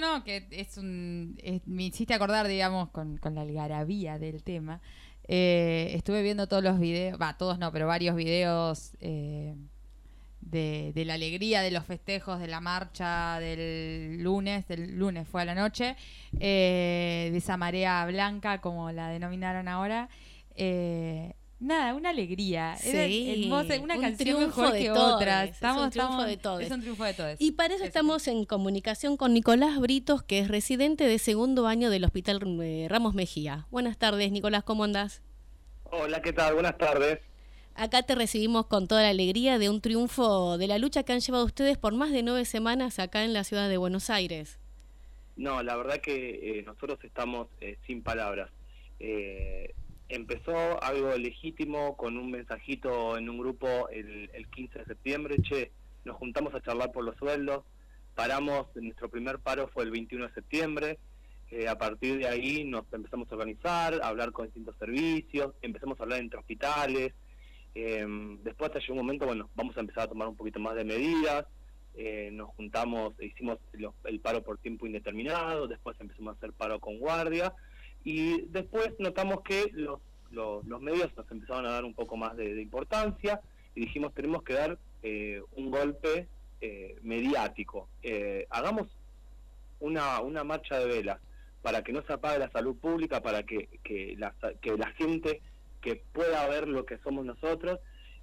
no, que es un. me hiciste acordar, digamos, con, la algarabía del tema. Eh, estuve viendo todos los videos, va, todos no, pero varios videos eh, de, de, la alegría de los festejos de la marcha del lunes, del lunes fue a la noche, eh, de esa marea blanca, como la denominaron ahora. Nada, una alegría. Sí, una canción mejor que otra. Estamos, es un triunfo de todos. Es un triunfo de todos. Y para eso estamos en comunicación con Nicolás Britos, que es residente de segundo año del Hospital eh, Ramos Mejía. Buenas tardes, Nicolás, ¿cómo andás? Hola, ¿qué tal? Buenas tardes. Acá te recibimos con toda la alegría de un triunfo de la lucha que han llevado ustedes por más de nueve semanas acá en la ciudad de Buenos Aires. No, la verdad que eh, nosotros estamos eh, sin palabras. Eh, empezó algo legítimo con un mensajito en un grupo el, 15 de septiembre, che, nos juntamos a charlar por los sueldos, paramos, nuestro primer paro fue el 21 de septiembre, eh, a partir de ahí nos empezamos a organizar, a hablar con distintos servicios, empezamos a hablar entre hospitales, em, después hasta llegó un momento, bueno, vamos a empezar a tomar un poquito más de medidas, eh, nos juntamos, hicimos el paro por tiempo indeterminado, después empezamos a hacer paro con guardia, y después notamos que los, los, medios nos empezaron a dar un poco más de, importancia y dijimos tenemos que dar eh, un golpe eh, mediático. Eh, hagamos una, una marcha de velas para que no se apague la salud pública, para que, que, la, que la gente que pueda ver lo que somos nosotros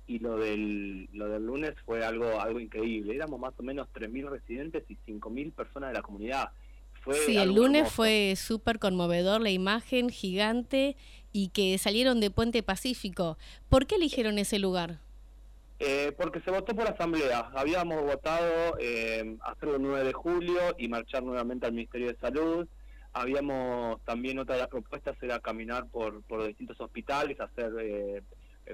y lo del, lo del lunes fue algo, algo increíble. Éramos más o menos 3.000 residentes y 5.000 personas de la comunidad sí, el lunes fue súper conmovedor la imagen gigante y que salieron de Puente Pacífico. ¿Por qué eligieron ese lugar? Eh, porque se votó por asamblea. Habíamos votado eh, hacerlo el 9 de julio y marchar nuevamente al Ministerio de Salud. Habíamos también otra de las propuestas era caminar por, por distintos hospitales, hacer eh,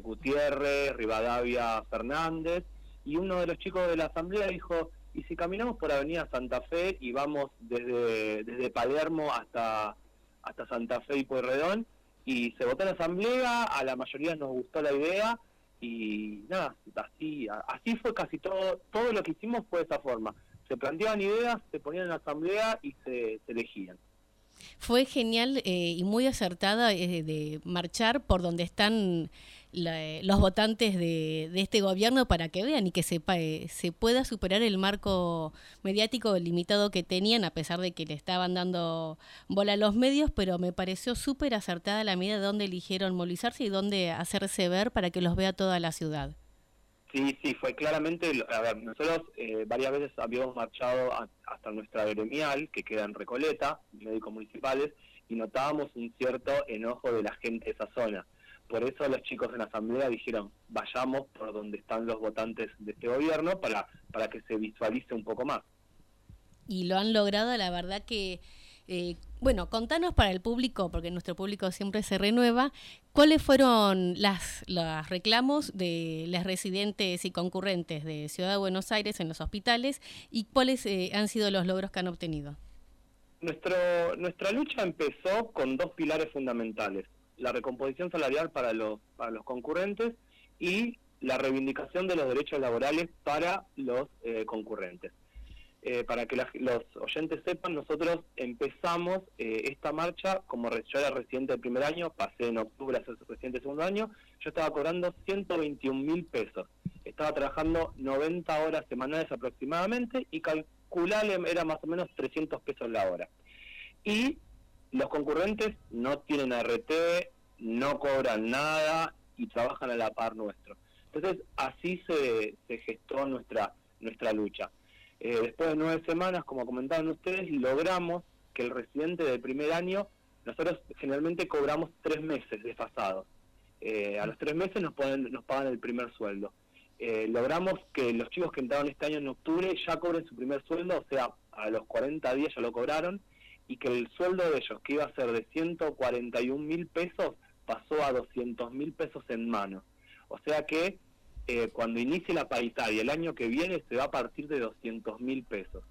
Gutiérrez, Rivadavia, Fernández. Y uno de los chicos de la asamblea dijo, y si caminamos por Avenida Santa Fe y vamos desde, desde Palermo hasta, hasta Santa Fe y Pueyrredón, y se votó en la asamblea, a la mayoría nos gustó la idea, y nada, así, así fue casi todo, todo lo que hicimos fue de esa forma. Se planteaban ideas, se ponían en asamblea y se, elegían. Fue genial eh, y muy acertada eh, de marchar por donde están los votantes de, este gobierno para que vean y que sepa, eh, se pueda superar el marco mediático limitado que tenían, a pesar de que le estaban dando bola a los medios, pero me pareció súper acertada la medida de dónde eligieron movilizarse y dónde hacerse ver para que los vea toda la ciudad. Sí, sí, fue claramente, a ver, nosotros eh, varias veces habíamos marchado hasta nuestra gremial, que queda en Recoleta, médicos municipales, y notábamos un cierto enojo de la gente de esa zona por eso los chicos en la asamblea dijeron, vayamos por donde están los votantes de este gobierno para, para que se visualice un poco más. Y lo han logrado, la verdad que, eh, bueno, contanos para el público, porque nuestro público siempre se renueva, ¿cuáles fueron las, los reclamos de las residentes y concurrentes de Ciudad de Buenos Aires en los hospitales y cuáles eh, han sido los logros que han obtenido? Nuestro, nuestra lucha empezó con dos pilares fundamentales la recomposición salarial para los, para los concurrentes y la reivindicación de los derechos laborales para los eh, concurrentes. Eh, para que los oyentes sepan, nosotros empezamos eh, esta marcha como yo era residente del primer año, pasé en octubre a ser residente del segundo año, yo estaba cobrando 121 mil pesos. Estaba trabajando 90 horas semanales aproximadamente y calculable era más o menos 300 pesos la hora. Y los concurrentes no tienen RT, no cobran nada y trabajan a la par nuestro. Entonces, así se, se gestó nuestra, nuestra lucha. Eh, después de nueve semanas, como comentaban ustedes, logramos que el residente del primer año, nosotros generalmente cobramos tres meses desfasados. Eh, a los tres meses nos, nos pagan el primer sueldo. Eh, logramos que los chicos que entraron este año en octubre ya cobren su primer sueldo, o sea, a los 40 días ya lo cobraron, y que el sueldo de ellos, que iba a ser de 141 mil pesos, pasó a 200 mil pesos en mano. O sea que eh, cuando inicie la paritaria el año que viene se va a partir de 200 mil pesos.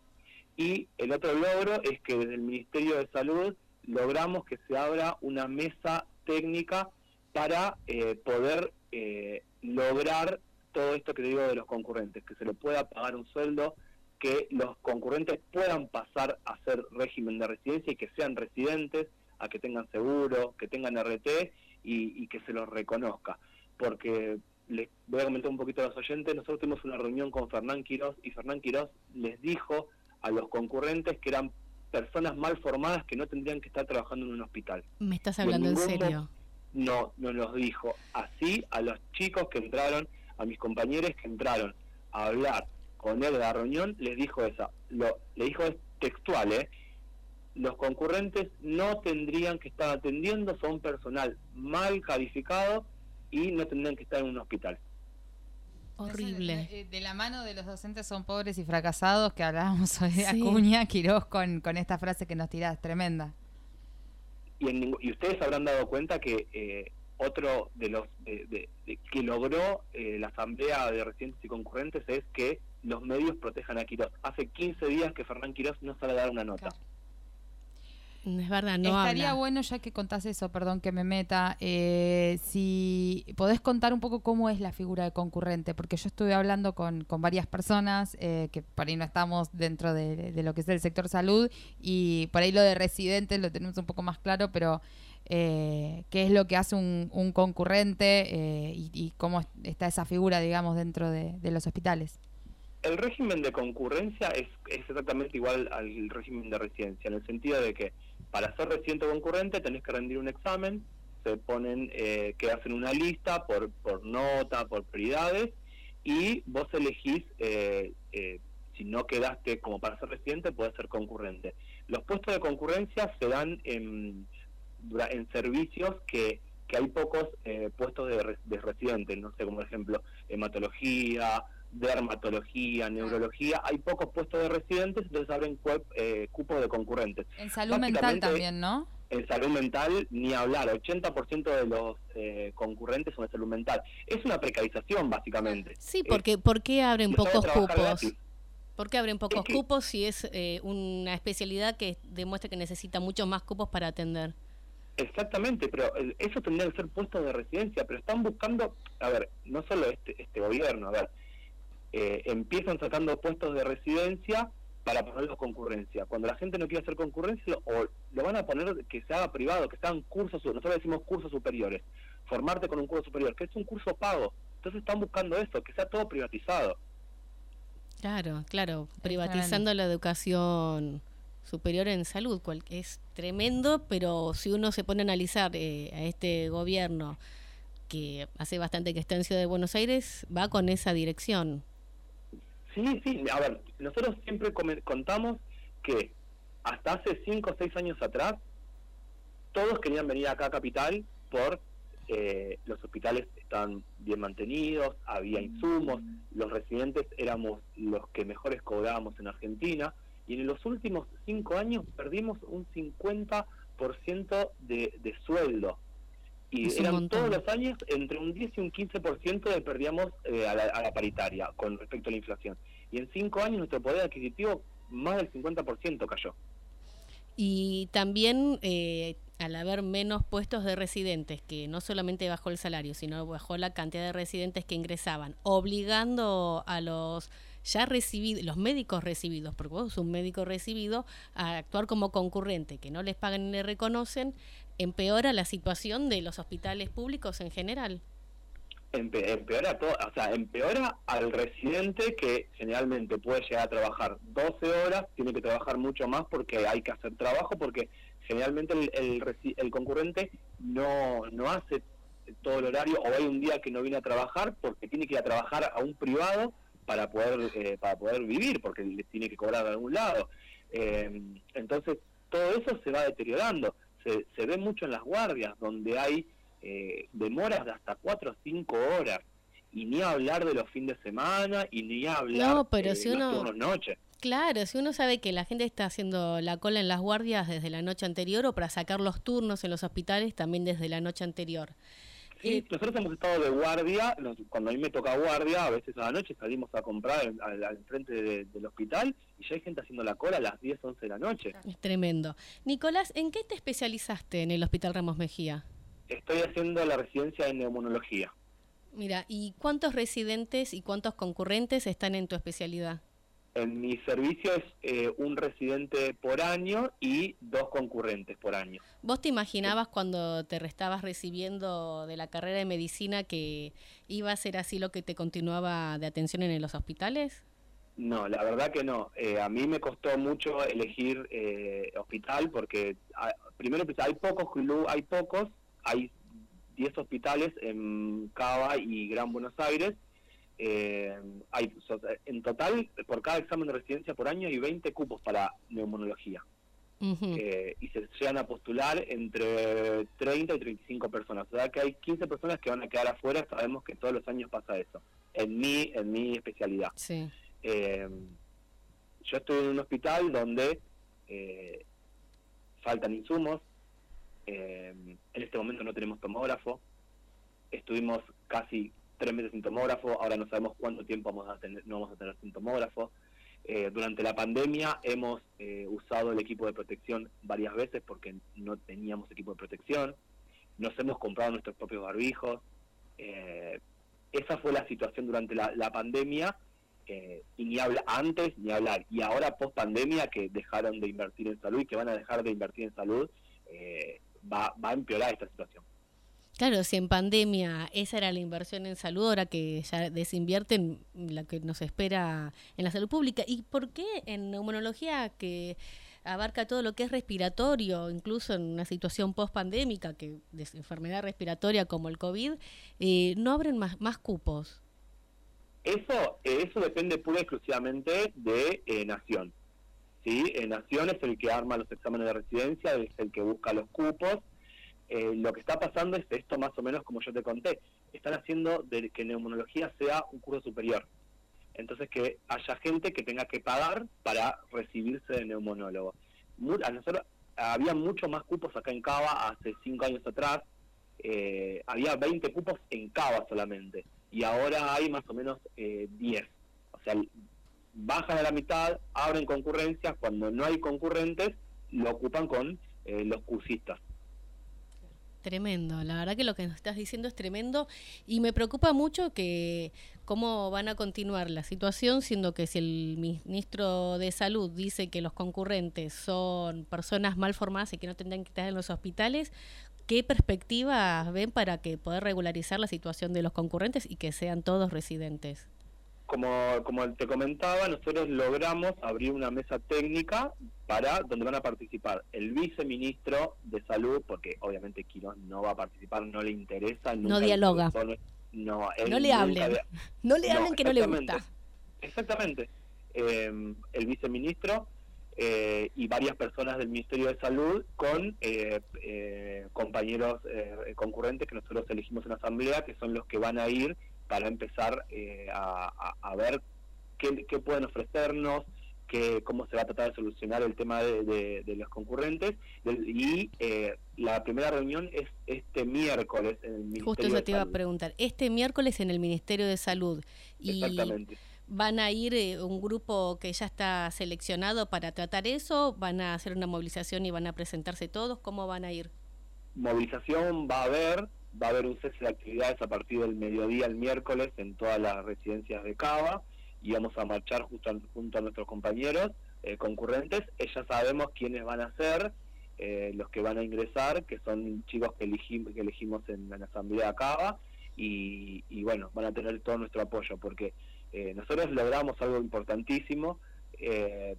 Y el otro logro es que desde el Ministerio de Salud logramos que se abra una mesa técnica para eh, poder eh, lograr todo esto que digo de los concurrentes, que se le pueda pagar un sueldo que los concurrentes puedan pasar a ser régimen de residencia y que sean residentes, a que tengan seguro, que tengan RT y, que se los reconozca. Porque les voy a comentar un poquito a los oyentes, nosotros tuvimos una reunión con Fernán Quirós y Fernán Quirós les dijo a los concurrentes que eran personas mal formadas que no tendrían que estar trabajando en un hospital. ¿Me estás hablando en, serio? No, no nos dijo. Así a los chicos que entraron, a mis compañeros que entraron a hablar con él de la reunión, les dijo esa. Lo, le dijo textual, ¿eh? Los concurrentes no tendrían que estar atendiendo, son personal mal calificado y no tendrían que estar en un hospital. Horrible. De, la mano de los docentes son pobres y fracasados, que hablábamos hoy de Acuña, Quirós, con, con esta frase que nos tirás, tremenda. Y, y ustedes habrán dado cuenta que eh, otro de los de, que logró eh, la Asamblea de Residentes y Concurrentes es que los medios protejan a Quirós. Hace 15 días que Fernán Quirós no sale a dar una nota. Es verdad, no Estaría bueno, ya que contás eso, perdón que me meta, eh, si podés contar un poco cómo es la figura de concurrente, porque yo estuve hablando con, con varias personas eh, que por ahí no estamos dentro de, lo que es el sector salud y por ahí lo de residentes lo tenemos un poco más claro, pero eh, qué es lo que hace un, un concurrente y, cómo está esa figura, digamos, dentro de los hospitales. El régimen de concurrencia es, exactamente igual al régimen de residencia, en el sentido de que para ser residente concurrente tenés que rendir un examen, se ponen, eh, que hacen una lista por, por nota, por prioridades, y vos elegís, eh, eh, si no quedaste como para ser residente, puedes ser concurrente. Los puestos de concurrencia se dan en, en servicios que, que hay pocos eh, puestos de, de residentes, no sé, como por ejemplo hematología, dermatología, neurología, hay pocos puestos de residentes, entonces abren eh, cupos de concurrentes. En salud mental también, ¿no? En salud mental, ni hablar, 80% de los eh, concurrentes son de salud mental. Es una precarización, básicamente. Sí, porque ¿por qué abren pocos cupos? ¿Por qué abren pocos cupos si es eh, una especialidad que demuestra que necesita muchos más cupos para atender? Exactamente, pero eso tendría que ser puestos de residencia, pero están buscando, a ver, no solo este, este gobierno, a ver, eh, empiezan sacando puestos de residencia para ponerlos concurrencia. Cuando la gente no quiere hacer concurrencia, o lo van a poner que se haga privado, que sean cursos, nosotros decimos cursos superiores, formarte con un curso superior, que es un curso pago. Entonces están buscando eso, que sea todo privatizado. Claro, claro, privatizando la educación superior en salud, cual, es tremendo, pero si uno se pone a analizar eh, a este gobierno que hace bastante que está en Ciudad de Buenos Aires, va con esa dirección. Sí, sí, a ver, nosotros siempre contamos que hasta hace 5 o 6 años atrás, todos querían venir acá a Capital por eh, los hospitales estaban bien mantenidos, había insumos, los residentes éramos los que mejores cobrábamos en Argentina, y en los últimos 5 años perdimos un 50% de, de sueldo y eran todos los años entre un 10 y un 15% de perdíamos eh, a, la, paritaria con respecto a la inflación. Y en cinco años nuestro poder adquisitivo más del 50% cayó. Y también eh, al haber menos puestos de residentes, que no solamente bajó el salario, sino bajó la cantidad de residentes que ingresaban, obligando a los ya recibidos, los médicos recibidos, porque vos sos un médico recibido, a actuar como concurrente, que no les pagan ni les reconocen, empeora la situación de los hospitales públicos en general. empeora todo, o sea, empeora al residente que generalmente puede llegar a trabajar 12 horas, tiene que trabajar mucho más porque hay que hacer trabajo, porque generalmente el, el, concurrente no, no hace todo el horario o hay un día que no viene a trabajar porque tiene que ir a trabajar a un privado para poder eh, para poder vivir porque le tiene que cobrar de algún lado eh, entonces todo eso se va deteriorando se, ve mucho en las guardias, donde hay eh, demoras de hasta 4 o 5 horas. Y ni hablar de los fines de semana, y ni hablar no, pero si uno, noche. Claro, si uno sabe que la gente está haciendo la cola en las guardias desde la noche anterior o para sacar los turnos en los hospitales también desde la noche anterior. Sí, nosotros hemos estado de guardia, cuando a mí me toca guardia, a veces a la noche salimos a comprar al, frente del hospital y ya hay gente haciendo la cola a las 10, 11 de la noche. Es tremendo. Nicolás, ¿en qué te especializaste en el Hospital Ramos Mejía? Estoy haciendo la residencia en neumonología. Mira, ¿y cuántos residentes y cuántos concurrentes están en tu especialidad? En mi servicio es eh, un residente por año y dos concurrentes por año. ¿Vos te imaginabas cuando te restabas recibiendo de la carrera de medicina que iba a ser así lo que te continuaba de atención en los hospitales? No, la verdad que no. Eh, a mí me costó mucho elegir eh, hospital porque ah, primero hay pocos hay pocos, hay 10 hospitales en Cava y Gran Buenos Aires eh, hay, en total, por cada examen de residencia por año hay 20 cupos para neumonología. Eh, y se llegan a postular entre 30 y 35 personas. O sea que hay 15 personas que van a quedar afuera. Sabemos que todos los años pasa eso. En mi, en mi especialidad. Eh, yo estoy en un hospital donde faltan insumos. en este momento no tenemos tomógrafo. Estuvimos casi tres meses sin tomógrafo, ahora no sabemos cuánto tiempo vamos a tener, no vamos a tener sin tomógrafo. Eh, durante la pandemia hemos eh, usado el equipo de protección varias veces porque no teníamos equipo de protección, nos hemos comprado nuestros propios barbijos. Eh, esa fue la situación durante la, pandemia y ni habla antes ni hablar. Y ahora post pandemia que dejaron de invertir en salud y que van a dejar de invertir en salud, va, va a empeorar esta situación. Claro, si en pandemia esa era la inversión en salud, ahora que ya desinvierten la que nos espera en la salud pública. ¿Y por qué en neumonología que abarca todo lo que es respiratorio, incluso en una situación post-pandémica, que de enfermedad respiratoria como el COVID, eh, no abren más, más cupos? Eso, eso depende pura y exclusivamente de eh, Nación. ¿sí? Eh, Nación es el que arma los exámenes de residencia, es el que busca los cupos eh, lo que está pasando es esto más o menos como yo te conté. Están haciendo de que neumonología sea un curso superior. Entonces que haya gente que tenga que pagar para recibirse de neumonólogo. a nosotros había mucho más cupos acá en Cava hace cinco años atrás. Eh, había 20 cupos en Cava solamente. Y ahora hay más o menos eh, 10. O sea, bajan a la mitad, abren concurrencias. Cuando no hay concurrentes, lo ocupan con eh, los cursistas. Tremendo, la verdad que lo que nos estás diciendo es tremendo y me preocupa mucho que cómo van a continuar la situación, siendo que si el ministro de Salud dice que los concurrentes son personas mal formadas y que no tendrán que estar en los hospitales, ¿qué perspectivas ven para que poder regularizar la situación de los concurrentes y que sean todos residentes? Como, como te comentaba, nosotros logramos abrir una mesa técnica para donde van a participar el viceministro de salud, porque obviamente Quirós no va a participar, no le interesa. No dialoga. no, no le hablen. No le hablen que no le gusta. Exactamente. Eh, el viceministro eh, y varias personas del Ministerio de Salud con eh, compañeros concurrentes que nosotros elegimos en asamblea, que son los que van a ir para empezar eh, a, ver qué, pueden ofrecernos, qué, cómo se va a tratar de solucionar el tema de, los concurrentes. Y eh, la primera reunión es este miércoles en el Ministerio Justo eso te iba a preguntar. Este miércoles en el Ministerio de Salud. Y Exactamente. ¿Van a ir eh, un grupo que ya está seleccionado para tratar eso? ¿Van a hacer una movilización y van a presentarse todos? ¿Cómo van a ir? Movilización va a haber, va a haber un cese de actividades a partir del mediodía el miércoles en todas las residencias de Cava y vamos a marchar justo junto a nuestros compañeros eh, concurrentes. Ya sabemos quiénes van a ser eh, los que van a ingresar, que son chicos que elegimos, en, la asamblea de Cava y, bueno, van a tener todo nuestro apoyo porque eh, nosotros logramos algo importantísimo.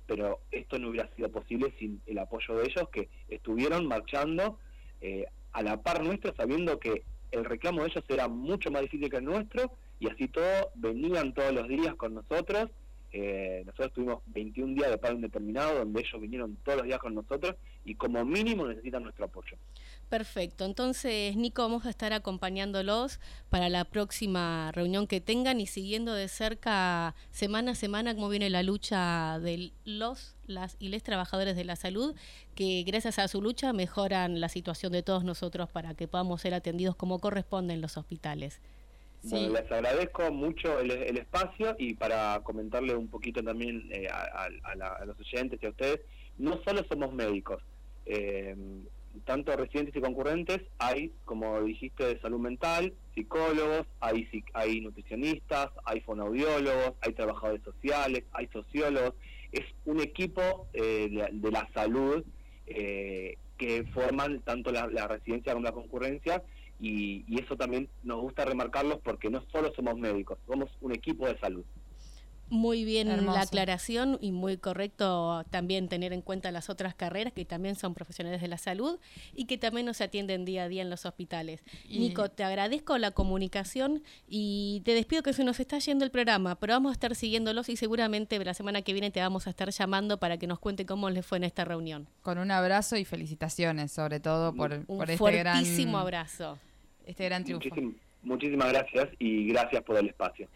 pero esto no hubiera sido posible sin el apoyo de ellos que estuvieron marchando a la par nuestra, sabiendo que el reclamo de ellos era mucho más difícil que el nuestro, y así todo, venían todos los días con nosotros. Eh, nosotros tuvimos 21 días de pago indeterminado, donde ellos vinieron todos los días con nosotros, y como mínimo necesitan nuestro apoyo. Perfecto. Entonces, Nico, vamos a estar acompañándolos para la próxima reunión que tengan y siguiendo de cerca semana a semana cómo viene la lucha de los, las y les trabajadores de la salud, que gracias a su lucha mejoran la situación de todos nosotros para que podamos ser atendidos como corresponde en los hospitales. Bueno, les agradezco mucho el, espacio y para comentarle un poquito también eh, a, los oyentes y a ustedes, no solo somos médicos, eh, tanto residentes y concurrentes, hay, como dijiste, de salud mental, psicólogos, hay, hay nutricionistas, hay fonoaudiólogos, hay trabajadores sociales, hay sociólogos. Es un equipo eh, de, la salud eh, que forman tanto la, residencia como la concurrencia y, y eso también nos gusta remarcarlos porque no solo somos médicos, somos un equipo de salud. Muy bien la aclaración y muy correcto también tener en cuenta las otras carreras que también son profesionales de la salud y que también nos atienden día a día en los hospitales. Nico, te agradezco la comunicación y te despido que se nos está yendo el programa, pero vamos a estar siguiéndolos y seguramente la semana que viene te vamos a estar llamando para que nos cuente cómo les fue en esta reunión. Con un abrazo y felicitaciones, sobre todo por, un por este fuertísimo abrazo. Este gran triunfo. muchísimas gracias y gracias por el espacio.